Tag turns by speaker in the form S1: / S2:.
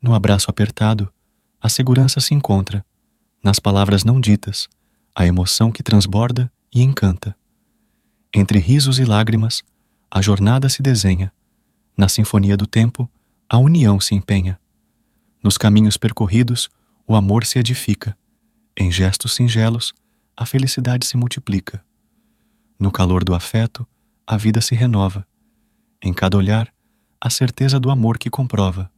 S1: No abraço apertado, a segurança se encontra, nas palavras não ditas, a emoção que transborda e encanta. Entre risos e lágrimas, a jornada se desenha. Na sinfonia do tempo, a união se empenha. Nos caminhos percorridos, o amor se edifica. Em gestos singelos, a felicidade se multiplica. No calor do afeto, a vida se renova. Em cada olhar, a certeza do amor que comprova.